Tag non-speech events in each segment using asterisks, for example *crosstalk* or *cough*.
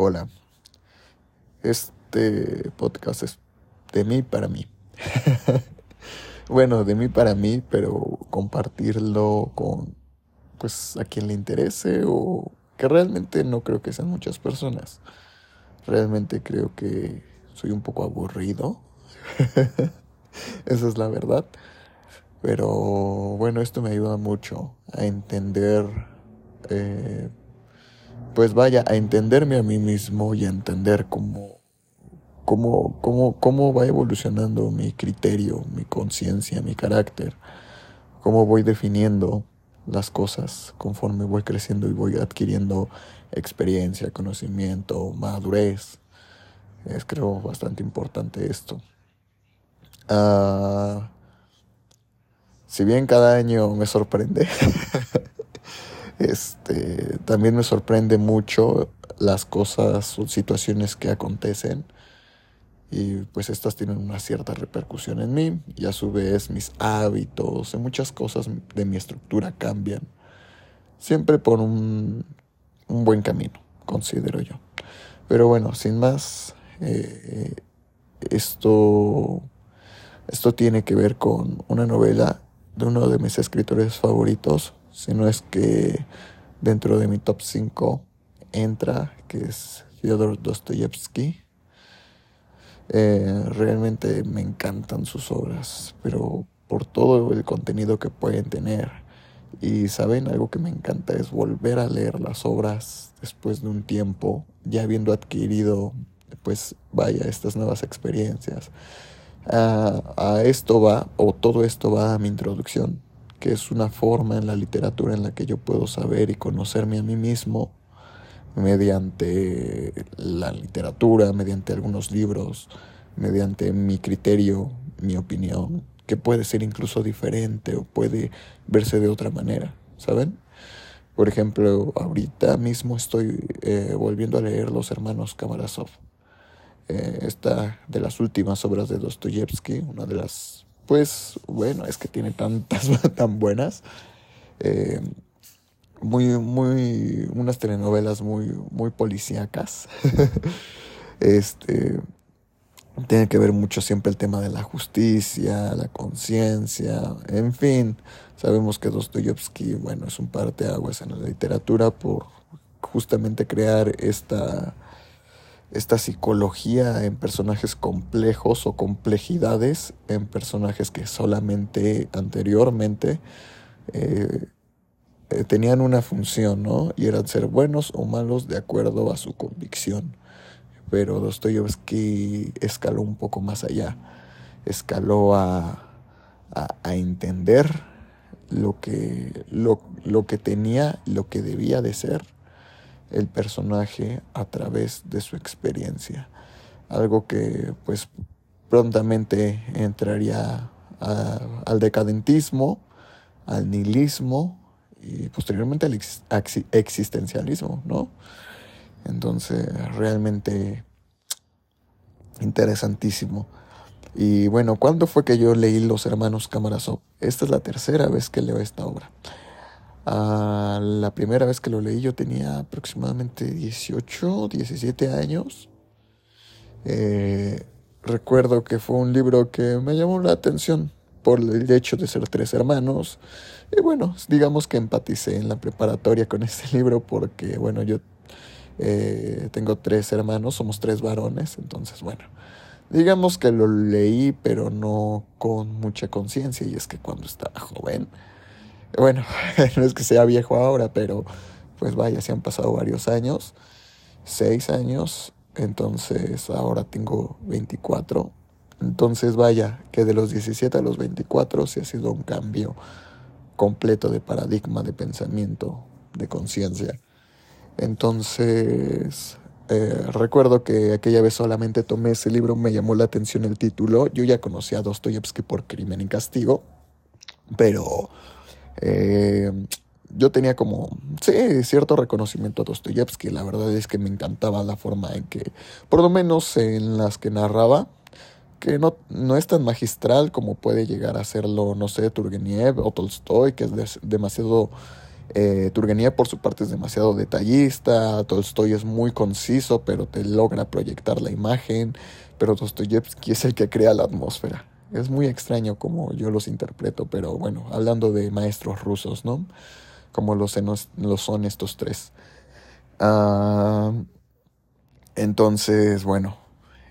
Hola. Este podcast es de mí para mí. *laughs* bueno, de mí para mí, pero compartirlo con pues a quien le interese o que realmente no creo que sean muchas personas. Realmente creo que soy un poco aburrido. *laughs* Esa es la verdad. Pero bueno, esto me ayuda mucho a entender eh, pues vaya, a entenderme a mí mismo y a entender cómo, cómo, cómo, cómo va evolucionando mi criterio, mi conciencia, mi carácter, cómo voy definiendo las cosas conforme voy creciendo y voy adquiriendo experiencia, conocimiento, madurez. Es creo bastante importante esto. Ah, si bien cada año me sorprende, *laughs* Este, también me sorprende mucho las cosas o situaciones que acontecen y pues estas tienen una cierta repercusión en mí y a su vez mis hábitos y muchas cosas de mi estructura cambian siempre por un, buen camino considero yo. Pero bueno sin más eh, esto esto tiene que ver con una novela de uno de mis escritores favoritos si no es que dentro de mi top 5 entra, que es Fyodor Dostoyevsky. Eh, realmente me encantan sus obras, pero por todo el contenido que pueden tener. Y saben, algo que me encanta es volver a leer las obras después de un tiempo, ya habiendo adquirido, pues vaya, estas nuevas experiencias. Ah, a esto va, o todo esto va a mi introducción que es una forma en la literatura en la que yo puedo saber y conocerme a mí mismo mediante la literatura, mediante algunos libros, mediante mi criterio, mi opinión, que puede ser incluso diferente o puede verse de otra manera, ¿saben? Por ejemplo, ahorita mismo estoy eh, volviendo a leer Los Hermanos Kamarasov. Eh, esta de las últimas obras de Dostoyevsky, una de las pues bueno, es que tiene tantas *laughs* tan buenas. Eh, muy, muy, unas telenovelas muy, muy policíacas. *laughs* este, tiene que ver mucho siempre el tema de la justicia, la conciencia, en fin. Sabemos que Dostoyevsky, bueno, es un parteaguas en la literatura por justamente crear esta esta psicología en personajes complejos o complejidades en personajes que solamente anteriormente eh, eh, tenían una función, ¿no? Y eran ser buenos o malos de acuerdo a su convicción. Pero Dostoyevsky escaló un poco más allá. Escaló a, a, entender lo que, lo, lo que tenía, lo que debía de ser el personaje a través de su experiencia. Algo que pues prontamente entraría al decadentismo, al nihilismo y posteriormente al existencialismo, ¿no? Entonces, realmente interesantísimo. Y bueno, ¿cuándo fue que yo leí Los Hermanos Kamarasov? Esta es la tercera vez que leo esta obra. La primera vez que lo leí yo tenía aproximadamente 18, 17 años. Eh, recuerdo que fue un libro que me llamó la atención por el hecho de ser tres hermanos. Y bueno, digamos que empaticé en la preparatoria con *laughs* este libro porque, bueno, yo eh, tengo tres hermanos, somos tres varones, entonces, bueno, digamos que lo leí, pero no con mucha conciencia. Y es que cuando estaba joven, bueno, *laughs* no es que sea viejo ahora, pero pues vaya, se han pasado varios años, seis años, entonces ahora tengo 24. Entonces vaya, que de los 17 a los 24 se ha sido un cambio completo de paradigma, de pensamiento, de conciencia. Entonces, eh, recuerdo que aquella vez solamente tomé ese libro, me llamó la atención el título. Yo ya conocía a Dostoyevsky por Crimen y Castigo, pero eh, yo tenía como, sí, cierto reconocimiento a Dostoyevsky. La verdad es que me encantaba la forma en que, por lo menos en las que narraba, que no, no es tan magistral como puede llegar a serlo, no sé, Turgenev o Tolstoy, que es demasiado Eh, Turgeniev por su parte es demasiado detallista, Tolstoy es muy conciso, pero te logra proyectar la imagen, pero Dostoyevsky es el que crea la atmósfera. Es muy extraño como yo los interpreto, pero bueno, hablando de maestros rusos, ¿no? Como lo, son estos tres. Ah, entonces, bueno,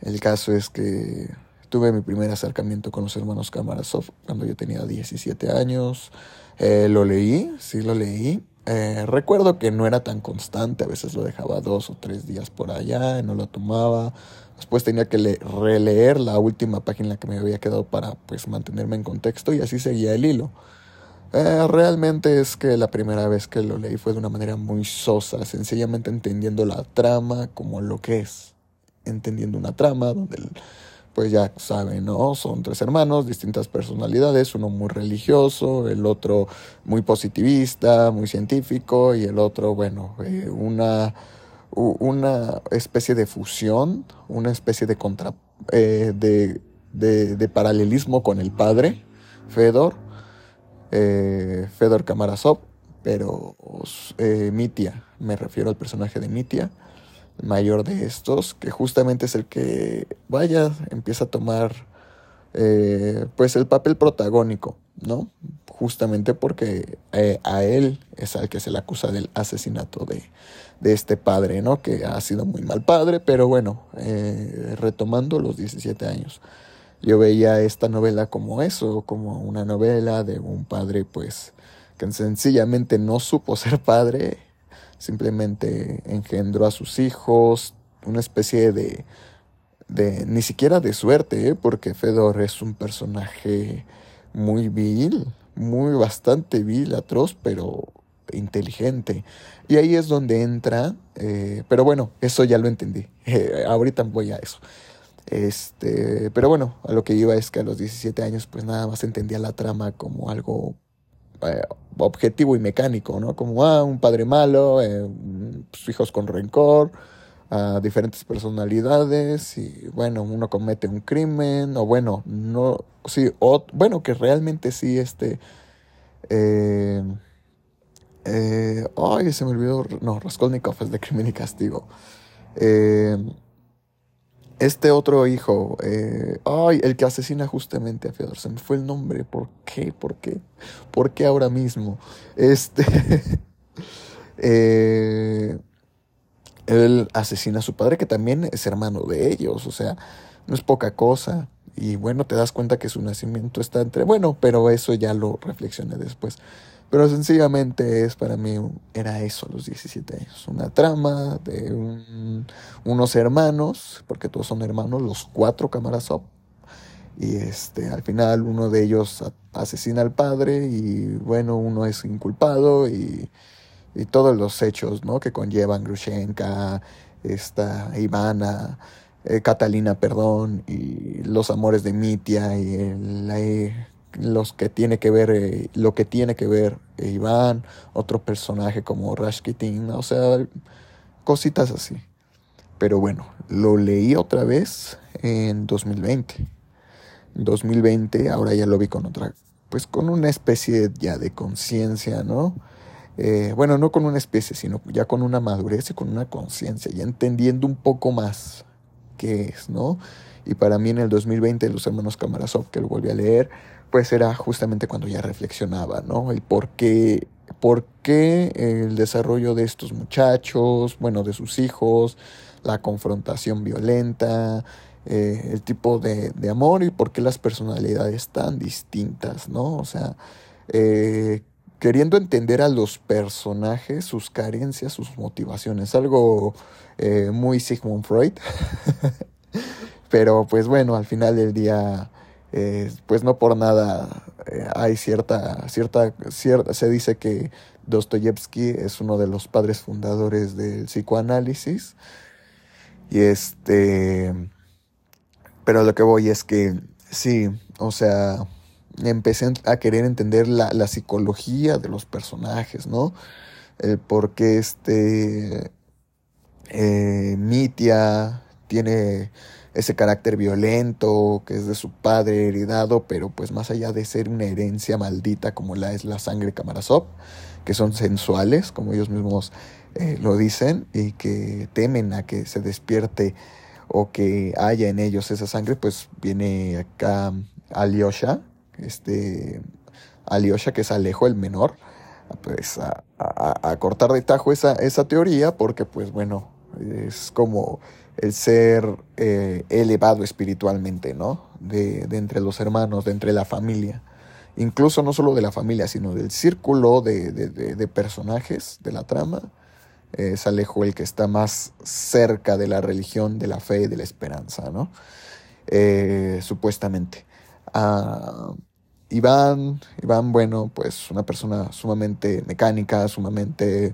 el caso es que tuve mi primer acercamiento con los hermanos Kamarasov cuando yo tenía 17 años. Eh, lo leí, sí lo leí. Eh, recuerdo que no era tan constante, a veces lo dejaba dos o tres días por allá, no lo tomaba. Después tenía que releer la última página que me había quedado para pues mantenerme en contexto y así seguía el hilo. Eh, realmente es que la primera vez que lo leí fue de una manera muy sosa, sencillamente entendiendo la trama como lo que es. Entendiendo una trama donde, pues ya saben, ¿no? Son tres hermanos, distintas personalidades, uno muy religioso, el otro muy positivista, muy científico y el otro, bueno, eh, una una especie de fusión, una especie de, contra, eh, de, de, paralelismo con el padre, Fedor, eh, Fedor Kamarasov, pero eh, Mitia, me refiero al personaje de Mitia, mayor de estos, que justamente es el que, vaya, empieza a tomar pues el papel protagónico, ¿no? Justamente porque a él es al que se le acusa del asesinato de, de este padre, ¿no? Que ha sido muy mal padre, pero bueno, eh, retomando los 17 años. Yo veía esta novela como eso, como una novela de un padre, pues, que sencillamente no supo *laughs* ser padre, simplemente engendró a sus hijos, una especie de, de ni siquiera de suerte, ¿eh? porque Fedor es un personaje muy vil, muy bastante vil, atroz, pero inteligente. Y ahí es donde entra, eh, pero bueno, eso ya lo entendí. *laughs* ahorita voy a eso. Este, pero bueno, a lo que iba es que a los 17 años pues nada más entendía la trama como algo eh, objetivo y mecánico, ¿no? Como, ah, un padre malo, eh, sus hijos con rencor, diferentes personalidades y bueno, uno comete un crimen o bueno, no, sí, bueno, que realmente sí, este, eh, ay, se me olvidó. No, Raskolnikov es de Crimen y Castigo. Este otro hijo, eh, ay, el que asesina justamente a Fedor, se me fue el nombre. ¿Por qué? ¿Por qué? ¿Por qué ahora mismo? Este. *laughs* eh, él asesina a su padre, que también es hermano de ellos, o sea, no es poca cosa. Y bueno, te das cuenta que su nacimiento está entre. Bueno, pero eso ya lo reflexioné después. Pero sencillamente es para mí, era eso los 17 años, una trama de unos hermanos, porque todos son hermanos, los cuatro Kamarasov. Y este, al final uno de ellos asesina al padre y bueno, uno es inculpado y, y todos los hechos ¿no? que conllevan Grushenka, esta Ivana, eh, Catalina, perdón, y los amores de Mitia y la los que tiene que ver, eh, lo que tiene que ver eh, Iván, otro personaje como Rashkitin, o sea, cositas así. Pero bueno, lo leí otra vez en 2020. 2020, ahora ya lo vi con otra, pues con una especie ya de conciencia, ¿no? Eh, bueno, no con una especie, sino ya con una madurez y con una conciencia, ya entendiendo un poco más qué es, ¿no? Y para mí en el 2020, los hermanos Kamarasov, que lo volví a leer, pues era justamente cuando ya reflexionaba, ¿no? El por qué, por qué el desarrollo de estos muchachos, bueno, de sus hijos, la confrontación violenta, eh, el tipo de, amor y por qué las personalidades tan distintas, ¿no? O sea, eh, queriendo entender a los personajes, sus carencias, sus motivaciones, algo eh, muy Sigmund Freud, *laughs* pero pues bueno, al final del día eh, pues no por nada eh, hay cierta, cierta, cierta, se dice que Dostoyevsky es uno de los padres fundadores del psicoanálisis. Y este, pero lo que voy es que sí, o sea, empecé a querer entender la, psicología de los personajes, ¿no? El por qué este, eh, Mitia tiene ese carácter violento que es de su padre heredado, pero pues más allá de ser una herencia maldita como la es la sangre Kamarasov, que son sensuales, como ellos mismos eh, lo dicen, y que temen a que se despierte o que haya en ellos esa sangre, pues viene acá Alyosha, este Alyosha que es Alejo el menor, pues a, cortar de tajo esa, esa teoría, porque pues bueno, es como el ser eh, elevado espiritualmente, ¿no? De, entre los hermanos, de entre la familia. Incluso no solo de la familia, sino del círculo de, personajes de la trama. Es Alejo el que está más cerca de la religión, de la fe y de la esperanza, ¿no? Eh, supuestamente. Ah, Iván, Iván, bueno, pues una persona sumamente mecánica, sumamente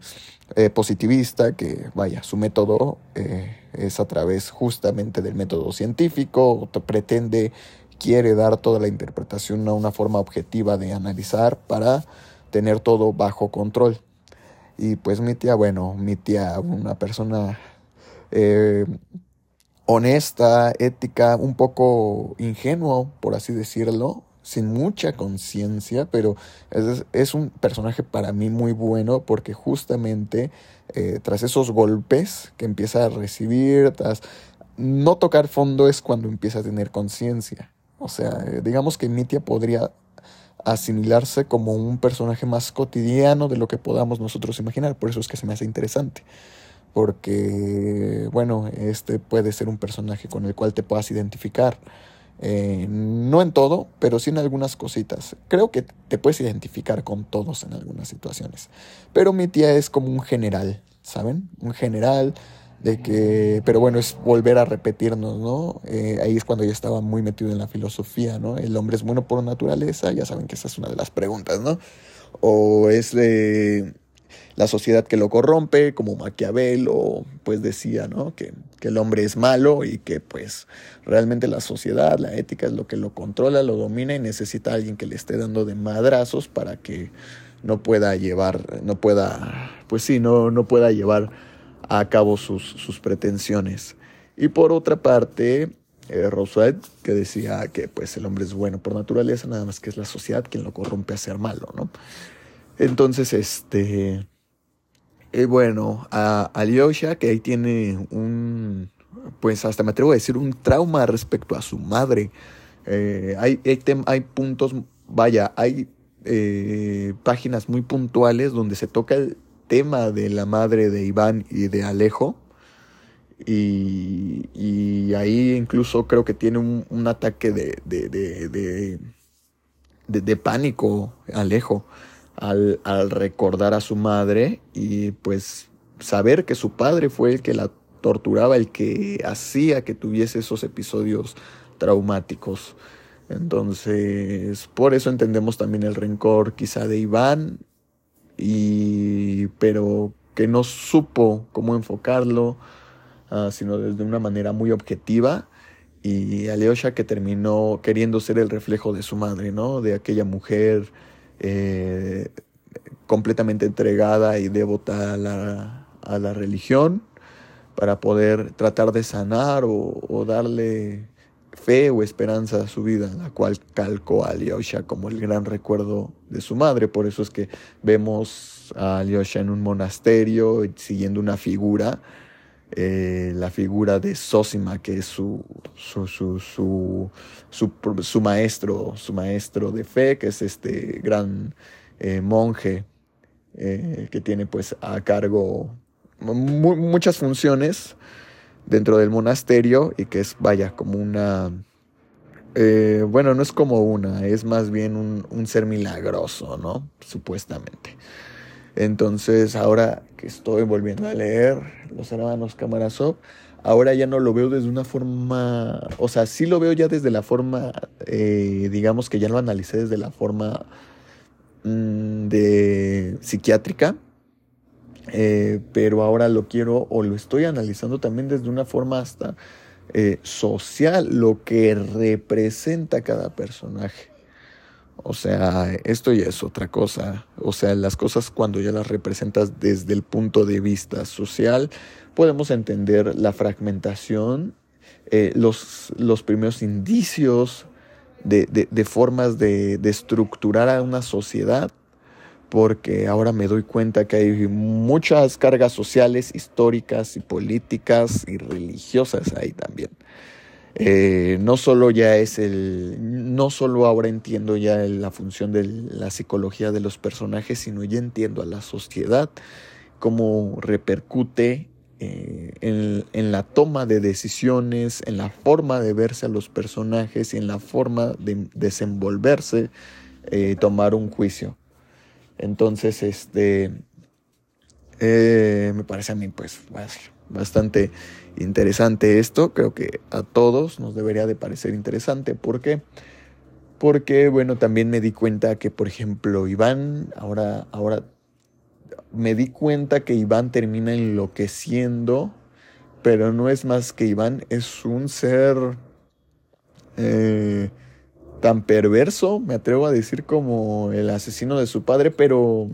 eh, positivista, que vaya, su método eh, es a través justamente del método científico, pretende, quiere dar toda la interpretación a una forma objetiva de analizar para tener todo bajo control. Y pues mi tía, bueno, mi tía, una persona eh, honesta, ética, un poco ingenuo, por así decirlo, sin mucha conciencia, pero es, un personaje para mí muy bueno porque justamente eh, tras esos golpes que empieza a recibir, tras no tocar fondo es cuando empieza a tener conciencia. O sea, eh, digamos que Mitia podría asimilarse como un personaje más cotidiano de lo que podamos nosotros imaginar, por eso es que se me hace interesante. Porque, bueno, este puede ser un personaje con el cual te puedas identificar eh, no en todo, pero sí en algunas cositas. Creo que te puedes identificar con todos en algunas situaciones. Pero mi tía es como un general, ¿saben? Un general de que, pero bueno, es volver a repetirnos, ¿no? Eh, ahí es cuando ya estaba muy metido en la filosofía, ¿no? El hombre es bueno por naturaleza, ya saben que esa es una de las preguntas, ¿no? O es de la sociedad que lo corrompe, como Maquiavelo, pues decía, ¿no? Que, que, el hombre es malo y que pues realmente la sociedad, la ética es lo que lo controla, lo domina y necesita a alguien que le esté dando de madrazos para que no pueda llevar, no pueda, pues sí, no, no pueda llevar a cabo sus, sus pretensiones. Y por otra parte, eh, que decía que pues el hombre es bueno por naturaleza, nada más que es la sociedad quien lo corrompe a ser malo, ¿no? Entonces, este, eh, bueno, a Alyosha, que ahí tiene un, pues hasta me atrevo a decir, un trauma respecto a su madre. Eh, hay, hay, puntos, vaya, hay eh, páginas muy puntuales donde se toca el tema de la madre de Iván y de Alejo. Y, y ahí incluso creo que tiene un, un ataque de, de, de, de pánico, Alejo al, recordar a su madre y pues saber que su padre fue el que la torturaba, el que hacía que tuviese esos episodios traumáticos. Entonces, por eso entendemos también el rencor quizá de Iván, y, pero que no supo cómo enfocarlo, ah, sino desde una manera muy objetiva. Y Aleosha que terminó queriendo ser el reflejo de su madre, ¿no? De aquella mujer eh, completamente entregada y devota a la, a la, religión para poder tratar de sanar o, darle fe o esperanza a su vida, la cual calcó a Alyosha como el gran recuerdo de su madre. Por eso es que vemos a Alyosha en un monasterio siguiendo una figura, eh, la figura de Sosima, que es su, su, su, su, maestro, su maestro de fe, que es este gran eh, monje eh, que tiene pues a cargo muchas funciones dentro del monasterio y que es, vaya, como una... Bueno, no es como una, es más bien un, un ser milagroso, ¿no? Supuestamente. Entonces, ahora que estoy volviendo a leer Los Hermanos Kamarasov, ahora ya no lo veo desde una forma, o sea, sí lo veo ya desde la forma, eh, digamos que ya lo analicé desde la forma mm, de psiquiátrica, eh, pero ahora lo quiero o lo estoy analizando también desde una forma hasta eh, social, lo que representa cada personaje. O sea, esto ya es otra cosa. O sea, las cosas cuando ya las representas desde el punto de vista social, podemos entender la fragmentación eh, los, los primeros indicios de, de, formas de, de, estructurar a una sociedad, porque ahora me doy cuenta que hay muchas cargas sociales, históricas y políticas y religiosas ahí también. Eh, no solo ya es el, no solo ahora entiendo ya la función de la psicología de los personajes, sino ya entiendo a la sociedad, cómo repercute eh, en, la toma de decisiones, en la forma de verse a los personajes y en la forma de desenvolverse, eh, tomar un juicio. Entonces, este, me parece a mí pues bastante interesante esto. Creo que a todos nos debería de parecer interesante. ¿Por qué? Porque, bueno, también me di cuenta que, por ejemplo, Iván, ahora, ahora me di cuenta que Iván termina enloqueciendo, pero no es más que Iván, es un ser eh, tan perverso, me atrevo a decir como el asesino de su padre, pero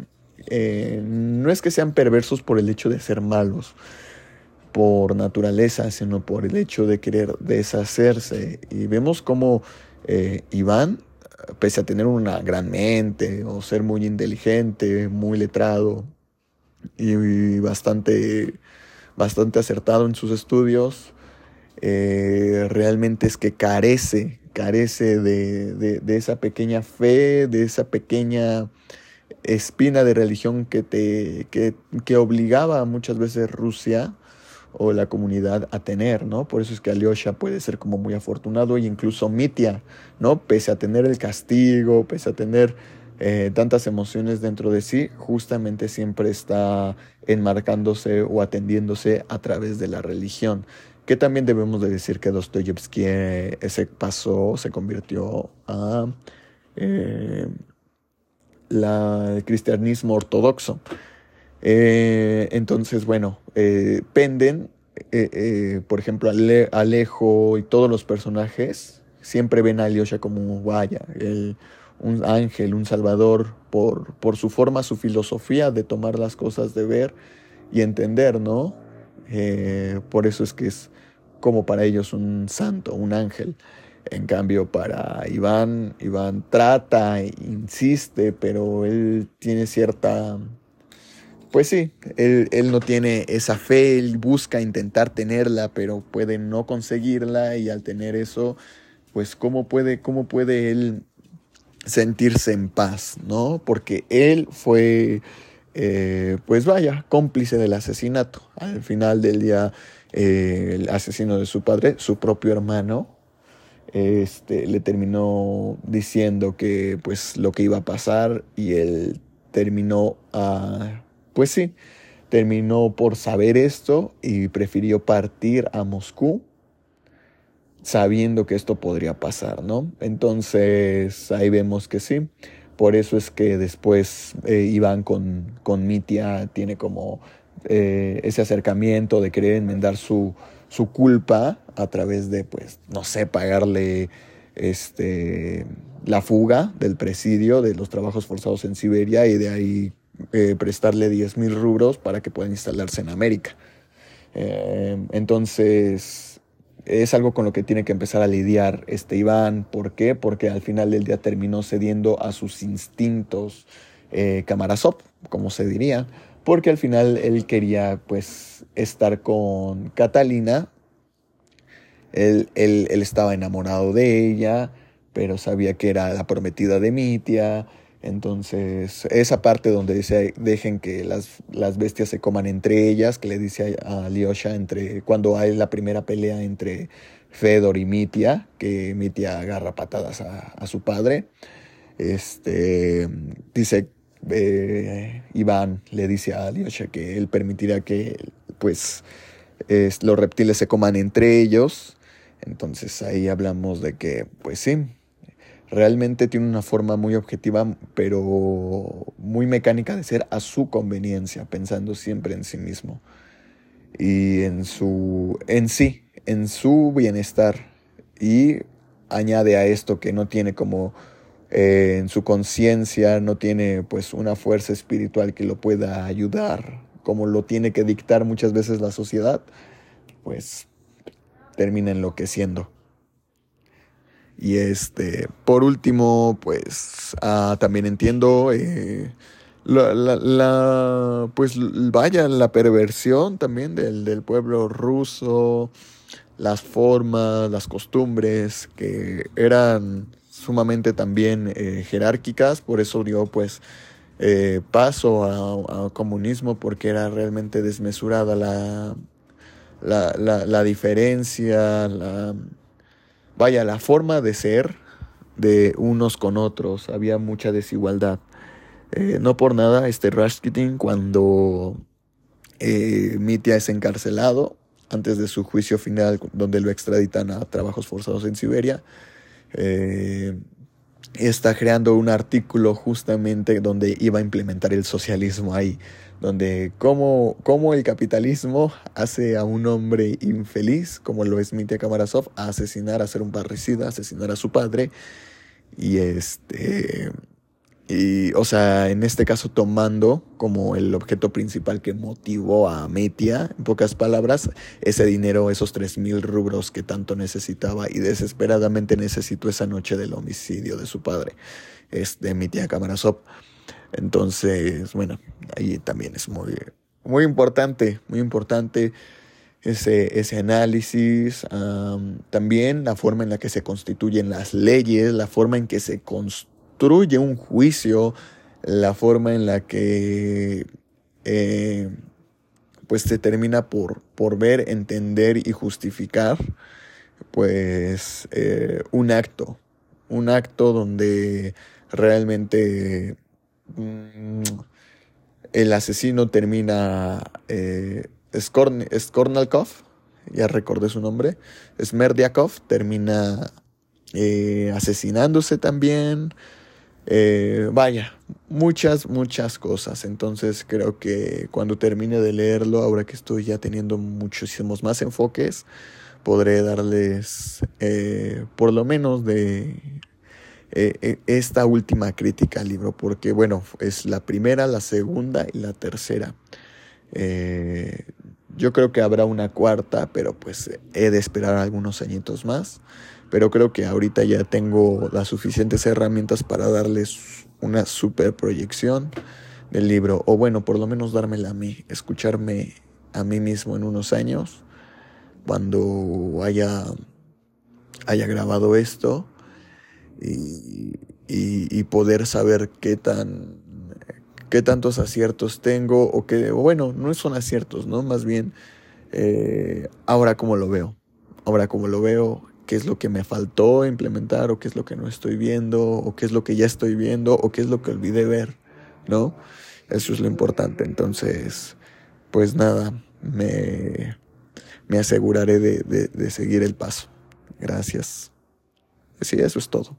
eh, no es que sean perversos por el hecho de ser malos, por naturaleza, sino por el hecho de querer deshacerse. Y vemos como eh, Iván, pese a tener una gran mente o ser muy inteligente, muy letrado y bastante, bastante acertado en sus estudios, eh, realmente es que carece, carece de, de, esa pequeña fe, de esa pequeña espina de religión que, te, que, que obligaba muchas veces Rusia o la comunidad a tener, ¿no? Por eso es que Alyosha puede ser como muy afortunado e incluso Mitya, ¿no? Pese a tener el castigo, pese a tener eh, tantas emociones dentro de sí, justamente siempre está enmarcándose o atendiéndose a través de la religión. Que también debemos de decir que Dostoyevsky eh, se pasó, se convirtió a eh, la, el cristianismo ortodoxo. Eh, entonces, bueno, eh, penden, eh, por ejemplo, Alejo y todos los personajes siempre ven a Alyosha como vaya, un ángel, un salvador, por, por su forma, su filosofía de tomar las cosas, de ver y entender, ¿no? por eso es que es como para ellos un santo, un ángel. En cambio, para Iván, Iván trata, insiste, pero él tiene cierta pues sí, él, no tiene esa fe, él busca intentar tenerla, pero puede no conseguirla y al tener eso, pues cómo puede, cómo puede él sentirse en paz, ¿no? Porque él fue, eh, pues vaya, cómplice del asesinato. Al final del día, eh, el asesino de su padre, su propio hermano, este, le terminó diciendo que pues lo que iba a pasar y él terminó a pues sí, terminó por saber esto y prefirió partir a Moscú sabiendo que esto podría pasar, ¿no? Entonces ahí vemos que sí. Por eso es que después eh, Iván con, con Mitia tiene como eh, ese acercamiento de querer enmendar su, su culpa a través de, pues, no sé, pagarle este, la fuga del presidio de los trabajos forzados en Siberia y de ahí eh, prestarle 10 mil rubros para que puedan instalarse en América. Eh, entonces, es algo con lo que tiene que empezar a lidiar este Iván. ¿Por qué? Porque al final del día terminó cediendo a sus instintos eh, como se diría, porque al final él quería pues estar con Catalina, él, él, él estaba enamorado de ella, pero sabía que era la prometida de Mitia, entonces, esa parte donde dice, dejen que las, las bestias se coman entre ellas, que le dice a, Alyosha entre, cuando hay la primera pelea entre Fedor y Mitia, que Mitia agarra patadas a, su padre. Este, dice, eh, Iván le dice a Alyosha que él permitirá que, pues, los reptiles se coman entre ellos. Entonces ahí hablamos de que, pues sí, realmente tiene una forma muy objetiva, pero muy mecánica de ser a su conveniencia, pensando siempre en sí mismo y en su en sí, en su bienestar y añade a esto que no tiene como eh, en su conciencia no tiene pues una fuerza espiritual que lo pueda ayudar como lo tiene que dictar muchas veces la sociedad, pues termina enloqueciendo. Y este, por último, pues ah, también entiendo eh, la, pues vaya, la perversión también del, del, pueblo ruso, las formas, las costumbres que eran sumamente también eh, jerárquicas, por eso dio pues eh, paso al comunismo porque era realmente desmesurada la, la, la, la diferencia, la vaya, la forma de ser de unos con otros, había mucha desigualdad. Eh, no por nada, este Rasputin, cuando eh, Mitya es encarcelado, antes de su juicio final, donde lo extraditan a trabajos forzados en Siberia, eh, está creando un artículo justamente donde iba a implementar el socialismo ahí donde cómo, cómo, el capitalismo hace a un hombre infeliz, como lo es Mitya Kamarasov, a asesinar, a ser un parricida, a asesinar a su padre. Y este. Y, o sea, en este caso tomando como el objeto principal que motivó a Mitya, en pocas palabras, ese dinero, esos tres mil rubros que tanto necesitaba y desesperadamente necesitó esa noche del homicidio de su padre, este Mitya Kamarasov. Entonces, bueno, ahí también es muy, muy importante, muy importante ese, ese análisis, también la forma en la que se constituyen las leyes, la forma en que se construye un juicio, la forma en la que eh, pues se termina por, por ver, entender y justificar pues eh, un acto, un acto donde realmente Mm, el asesino termina eh, Skornalkov, ya recordé su nombre, Smerdiakov, termina eh, asesinándose también. Eh, vaya, muchas, muchas cosas. Entonces creo que cuando termine de leerlo, ahora que estoy ya teniendo muchísimos más enfoques, podré darles eh, por lo menos de eh, eh, esta última crítica al libro, porque bueno, es la primera, la segunda y la tercera. Eh, yo creo que habrá una cuarta, pero pues he de esperar algunos añitos más. Pero creo que ahorita ya tengo las suficientes herramientas para darles una super proyección del libro. O bueno, por lo menos dármela a mí, escucharme a mí mismo en unos años, cuando haya, haya grabado esto y, poder saber qué tan qué tantos aciertos tengo o qué, bueno, no son aciertos, ¿no? Más bien, eh, ahora como lo veo, ahora como lo veo, qué es lo que me faltó implementar o qué es lo que no estoy viendo o qué es lo que ya estoy viendo o qué es lo que olvidé ver, ¿no? Eso es lo importante. Entonces, pues nada, me, me aseguraré de, de seguir el paso. Gracias. Sí, eso es todo.